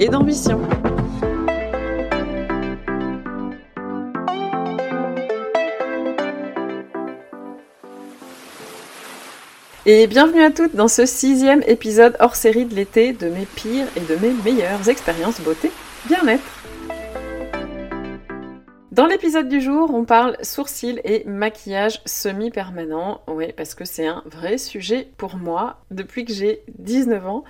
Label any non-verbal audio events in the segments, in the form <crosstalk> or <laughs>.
et d'ambition. Et bienvenue à toutes dans ce sixième épisode hors série de l'été de mes pires et de mes meilleures expériences beauté bien-être. Dans l'épisode du jour, on parle sourcils et maquillage semi-permanent. Oui, parce que c'est un vrai sujet pour moi. Depuis que j'ai 19 ans,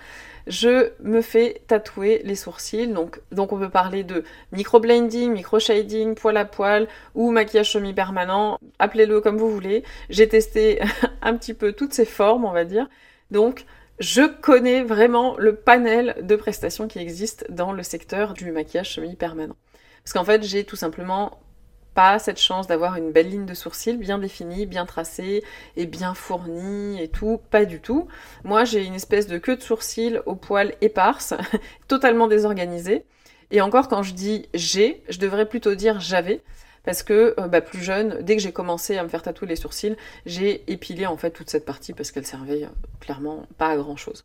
je me fais tatouer les sourcils. Donc, donc on peut parler de micro-blending, micro-shading, poil à poil ou maquillage semi-permanent. Appelez-le comme vous voulez. J'ai testé <laughs> un petit peu toutes ces formes, on va dire. Donc, je connais vraiment le panel de prestations qui existent dans le secteur du maquillage semi-permanent. Parce qu'en fait, j'ai tout simplement pas cette chance d'avoir une belle ligne de sourcils bien définie, bien tracée et bien fournie et tout, pas du tout. Moi, j'ai une espèce de queue de sourcils au poil éparse, <laughs> totalement désorganisée. Et encore, quand je dis j'ai, je devrais plutôt dire j'avais. Parce que euh, bah, plus jeune, dès que j'ai commencé à me faire tatouer les sourcils, j'ai épilé en fait toute cette partie parce qu'elle servait euh, clairement pas à grand chose.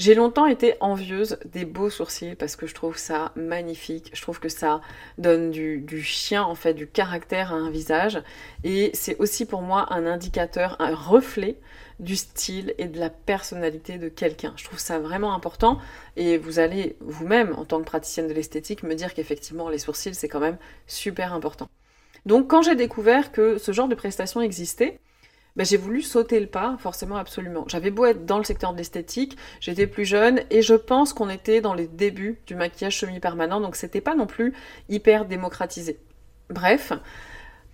J'ai longtemps été envieuse des beaux sourcils parce que je trouve ça magnifique. Je trouve que ça donne du, chien, en fait, du caractère à un visage. Et c'est aussi pour moi un indicateur, un reflet du style et de la personnalité de quelqu'un. Je trouve ça vraiment important. Et vous allez vous-même, en tant que praticienne de l'esthétique, me dire qu'effectivement, les sourcils, c'est quand même super important. Donc quand j'ai découvert que ce genre de prestation existait, ben, j'ai voulu sauter le pas, forcément, absolument. J'avais beau être dans le secteur de l'esthétique, j'étais plus jeune et je pense qu'on était dans les débuts du maquillage semi-permanent, donc c'était pas non plus hyper démocratisé. Bref,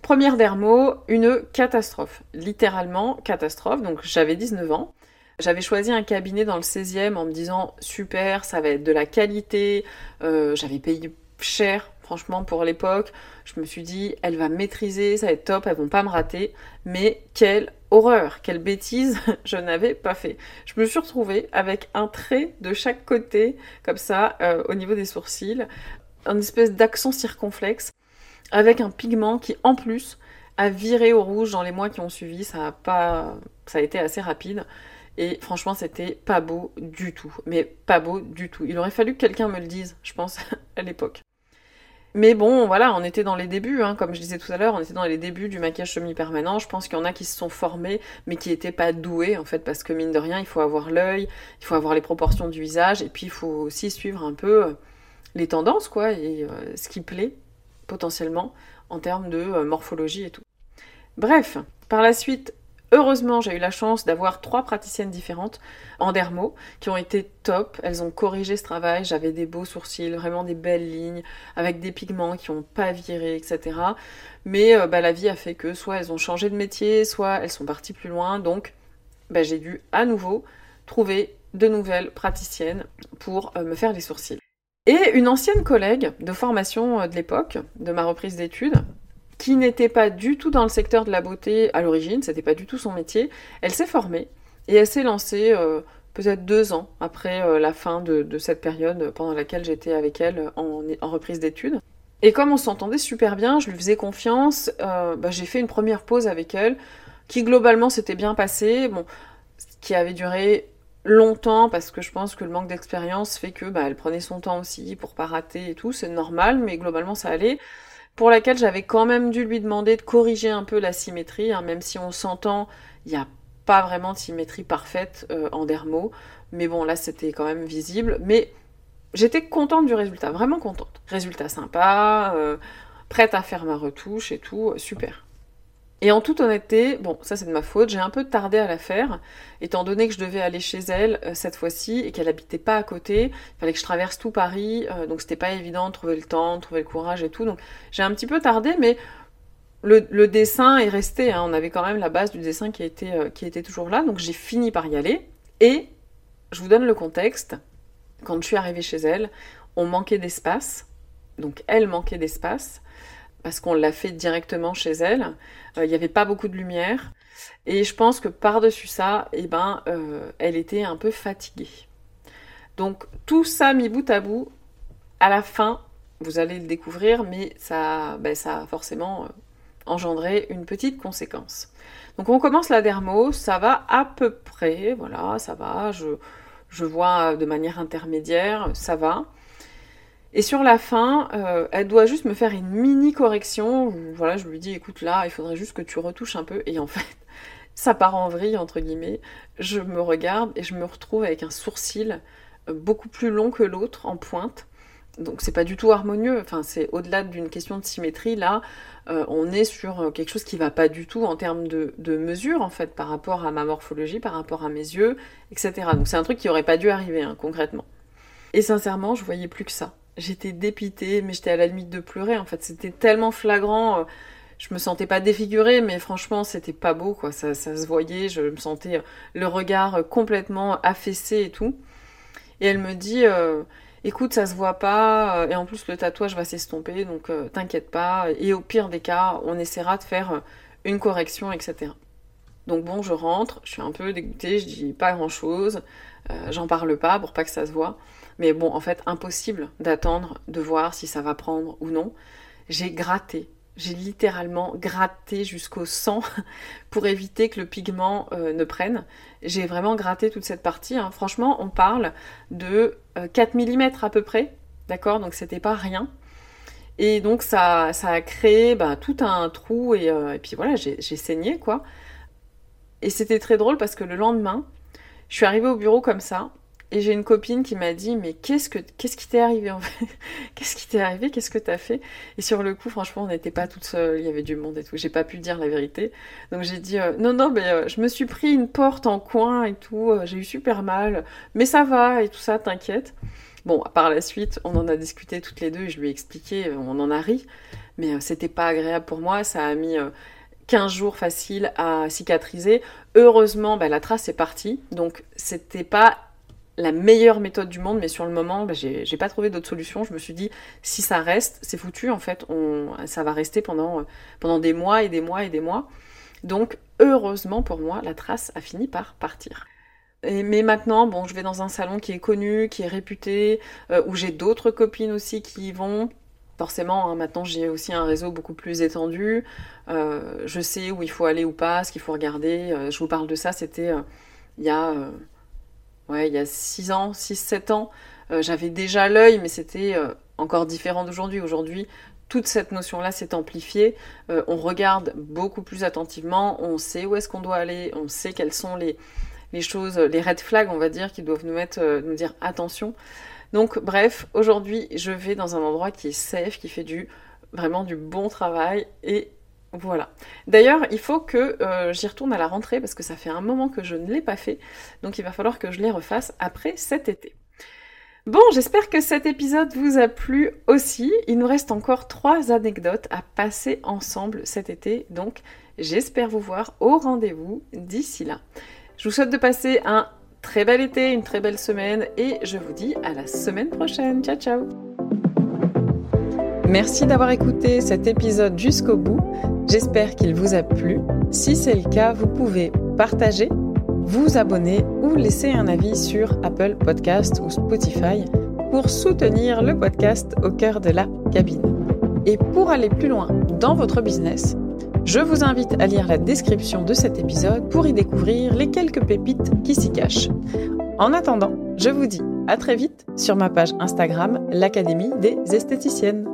première dermo, une catastrophe. Littéralement, catastrophe. Donc j'avais 19 ans. J'avais choisi un cabinet dans le 16e en me disant super, ça va être de la qualité. Euh, j'avais payé cher Franchement, pour l'époque, je me suis dit, elle va maîtriser, ça va être top, elles vont pas me rater. Mais quelle horreur, quelle bêtise <laughs> je n'avais pas fait. Je me suis retrouvée avec un trait de chaque côté, comme ça, euh, au niveau des sourcils, une espèce d'accent circonflexe, avec un pigment qui, en plus, a viré au rouge dans les mois qui ont suivi. Ça a pas, ça a été assez rapide. Et franchement, c'était pas beau du tout. Mais pas beau du tout. Il aurait fallu que quelqu'un me le dise, je pense, <laughs> à l'époque. Mais bon, voilà, on était dans les débuts, hein, comme je disais tout à l'heure, on était dans les débuts du maquillage semi-permanent. Je pense qu'il y en a qui se sont formés, mais qui n'étaient pas doués, en fait, parce que mine de rien, il faut avoir l'œil, il faut avoir les proportions du visage, et puis il faut aussi suivre un peu euh, les tendances, quoi, et euh, ce qui plaît, potentiellement, en termes de euh, morphologie et tout. Bref, par la suite, Heureusement, j'ai eu la chance d'avoir trois praticiennes différentes en dermo qui ont été top. Elles ont corrigé ce travail. J'avais des beaux sourcils, vraiment des belles lignes, avec des pigments qui n'ont pas viré, etc. Mais euh, bah, la vie a fait que soit elles ont changé de métier, soit elles sont parties plus loin. Donc, bah, j'ai dû à nouveau trouver de nouvelles praticiennes pour euh, me faire les sourcils. Et une ancienne collègue de formation euh, de l'époque, de ma reprise d'études, qui n'était pas du tout dans le secteur de la beauté à l'origine, c'était pas du tout son métier. Elle s'est formée et elle s'est lancée euh, peut-être deux ans après euh, la fin de, cette période pendant laquelle j'étais avec elle en, reprise d'études. Et comme on s'entendait super bien, je lui faisais confiance, euh, bah, j'ai fait une première pause avec elle, qui globalement s'était bien passée, bon, qui avait duré longtemps parce que je pense que le manque d'expérience fait que bah, elle prenait son temps aussi pour pas rater et tout, c'est normal, mais globalement ça allait pour laquelle j'avais quand même dû lui demander de corriger un peu la symétrie, hein, même si on s'entend, il n'y a pas vraiment de symétrie parfaite euh, en dermo, mais bon là c'était quand même visible, mais j'étais contente du résultat, vraiment contente. Résultat sympa, euh, prête à faire ma retouche et tout, super. Et en toute honnêteté, bon, ça c'est de ma faute, j'ai un peu tardé à la faire, étant donné que je devais aller chez elle euh, cette fois-ci et qu'elle habitait pas à côté, il fallait que je traverse tout Paris, euh, donc c'était pas évident de trouver le temps, de trouver le courage et tout, donc j'ai un petit peu tardé, mais le, dessin est resté, hein. on avait quand même la base du dessin qui était, euh, qui était toujours là, donc j'ai fini par y aller, et je vous donne le contexte, quand je suis arrivée chez elle, on manquait d'espace. Donc elle manquait d'espace parce qu'on l'a fait directement chez elle. Euh, il n'y avait pas beaucoup de lumière. Et je pense que par-dessus ça, eh ben, euh, elle était un peu fatiguée. Donc tout ça mis bout à bout, à la fin, vous allez le découvrir, mais ça, ben, a forcément euh, engendré une petite conséquence. Donc on commence la dermo, ça va à peu près, voilà, ça va, je vois de manière intermédiaire, ça va. Et sur la fin, euh, elle doit juste me faire une mini correction. voilà, je lui dis, écoute, là, il faudrait juste que tu retouches un peu. Et en fait, <laughs> ça part en vrille, entre guillemets. Je me regarde et je me retrouve avec un sourcil euh, beaucoup plus long que l'autre, en pointe. Donc c'est pas du tout harmonieux. Enfin, c'est au-delà d'une question de symétrie. Là, euh, on est sur quelque chose qui va pas du tout en termes de, mesure, en fait, par rapport à ma morphologie, par rapport à mes yeux, etc. Donc c'est un truc qui aurait pas dû arriver, hein, concrètement. Et sincèrement, je voyais plus que ça j'étais dépitée, mais j'étais à la limite de pleurer. En fait, c'était tellement flagrant. Euh, je me sentais pas défigurée, mais franchement, c'était pas beau, quoi. Ça, se voyait. Je me sentais euh, le regard euh, complètement affaissé et tout. Et elle me dit, écoute, ça se voit pas, et en plus le tatouage va s'estomper, donc t'inquiète pas. Et au pire des cas, on essaiera de faire une correction, etc. Donc bon, je rentre, je suis un peu dégoûtée, je dis pas grand chose, j'en parle pas pour pas que ça se voit. Mais bon, en fait, impossible d'attendre de voir si ça va prendre ou non. J'ai gratté, j'ai littéralement gratté jusqu'au sang <laughs> pour éviter que le pigment euh, ne prenne. J'ai vraiment gratté toute cette partie. Hein. Franchement, on parle de 4 euh, mm à peu près, d'accord? Donc c'était pas rien. Et donc ça, ça a créé bah, tout un trou euh, et puis voilà, j'ai saigné quoi. Et c'était très drôle parce que le lendemain, je suis arrivée au bureau comme ça et j'ai une copine qui m'a dit mais qu'est-ce que qu'est-ce qui t'est arrivé en fait? <laughs> Qu'est-ce qui t'est arrivé? Qu'est-ce que t'as fait? Et sur le coup, franchement, on n'était pas toutes seules, il y avait du monde et tout. J'ai pas pu dire la vérité. Donc j'ai dit euh, non non, mais euh, je me suis pris une porte en coin et tout. Euh, j'ai eu super mal, mais ça va et tout ça, t'inquiète. Bon, par la suite, on en a discuté toutes les deux et je lui ai expliqué, on en a ri, mais c'était pas agréable pour moi. Ça a mis 15 jours faciles à cicatriser. Heureusement, bah, la trace est partie, donc c'était pas la meilleure méthode du monde, mais sur le moment, bah, j'ai pas trouvé d'autre solution. Je me suis dit, si ça reste, c'est foutu, en fait, ça va rester pendant, pendant des mois et des mois et des mois. Donc, heureusement pour moi, la trace a fini par partir. Et, mais maintenant, bon, je vais dans un salon qui est connu, qui est réputé, euh, où j'ai d'autres copines aussi qui y vont. Forcément, hein, maintenant j'ai aussi un réseau beaucoup plus étendu. Euh, je sais où il faut aller ou pas, ce qu'il faut regarder. Euh, je vous parle de ça, c'était il y a ouais, il y a 6 ans, 6-7 ans, euh, j'avais déjà l'œil, mais c'était euh, encore différent d'aujourd'hui. Aujourd'hui, toute cette notion-là s'est amplifiée. Euh, on regarde beaucoup plus attentivement, on sait où est-ce qu'on doit aller, on sait quelles sont les, les choses, les red flags, on va dire, qui doivent nous mettre, nous dire attention. Donc, bref, aujourd'hui, je vais dans un endroit qui est safe, qui fait du vraiment du bon travail et voilà. D'ailleurs, il faut que euh, j'y retourne à la rentrée parce que ça fait un moment que je ne l'ai pas fait. Donc il va falloir que je les refasse après cet été. Bon, j'espère que cet épisode vous a plu aussi. Il nous reste encore trois anecdotes à passer ensemble cet été. Donc j'espère vous voir au rendez-vous d'ici là. Je vous souhaite de passer un très bel été, une très belle semaine et je vous dis à la semaine prochaine. Ciao ciao Merci d'avoir écouté cet épisode jusqu'au bout. J'espère qu'il vous a plu. Si c'est le cas, vous pouvez partager, vous abonner ou laisser un avis sur Apple Podcast ou Spotify pour soutenir le podcast au cœur de la cabine. Et pour aller plus loin dans votre business, je vous invite à lire la description de cet épisode pour y découvrir les quelques pépites qui s'y cachent. En attendant, je vous dis à très vite sur ma page Instagram, l'Académie des esthéticiennes.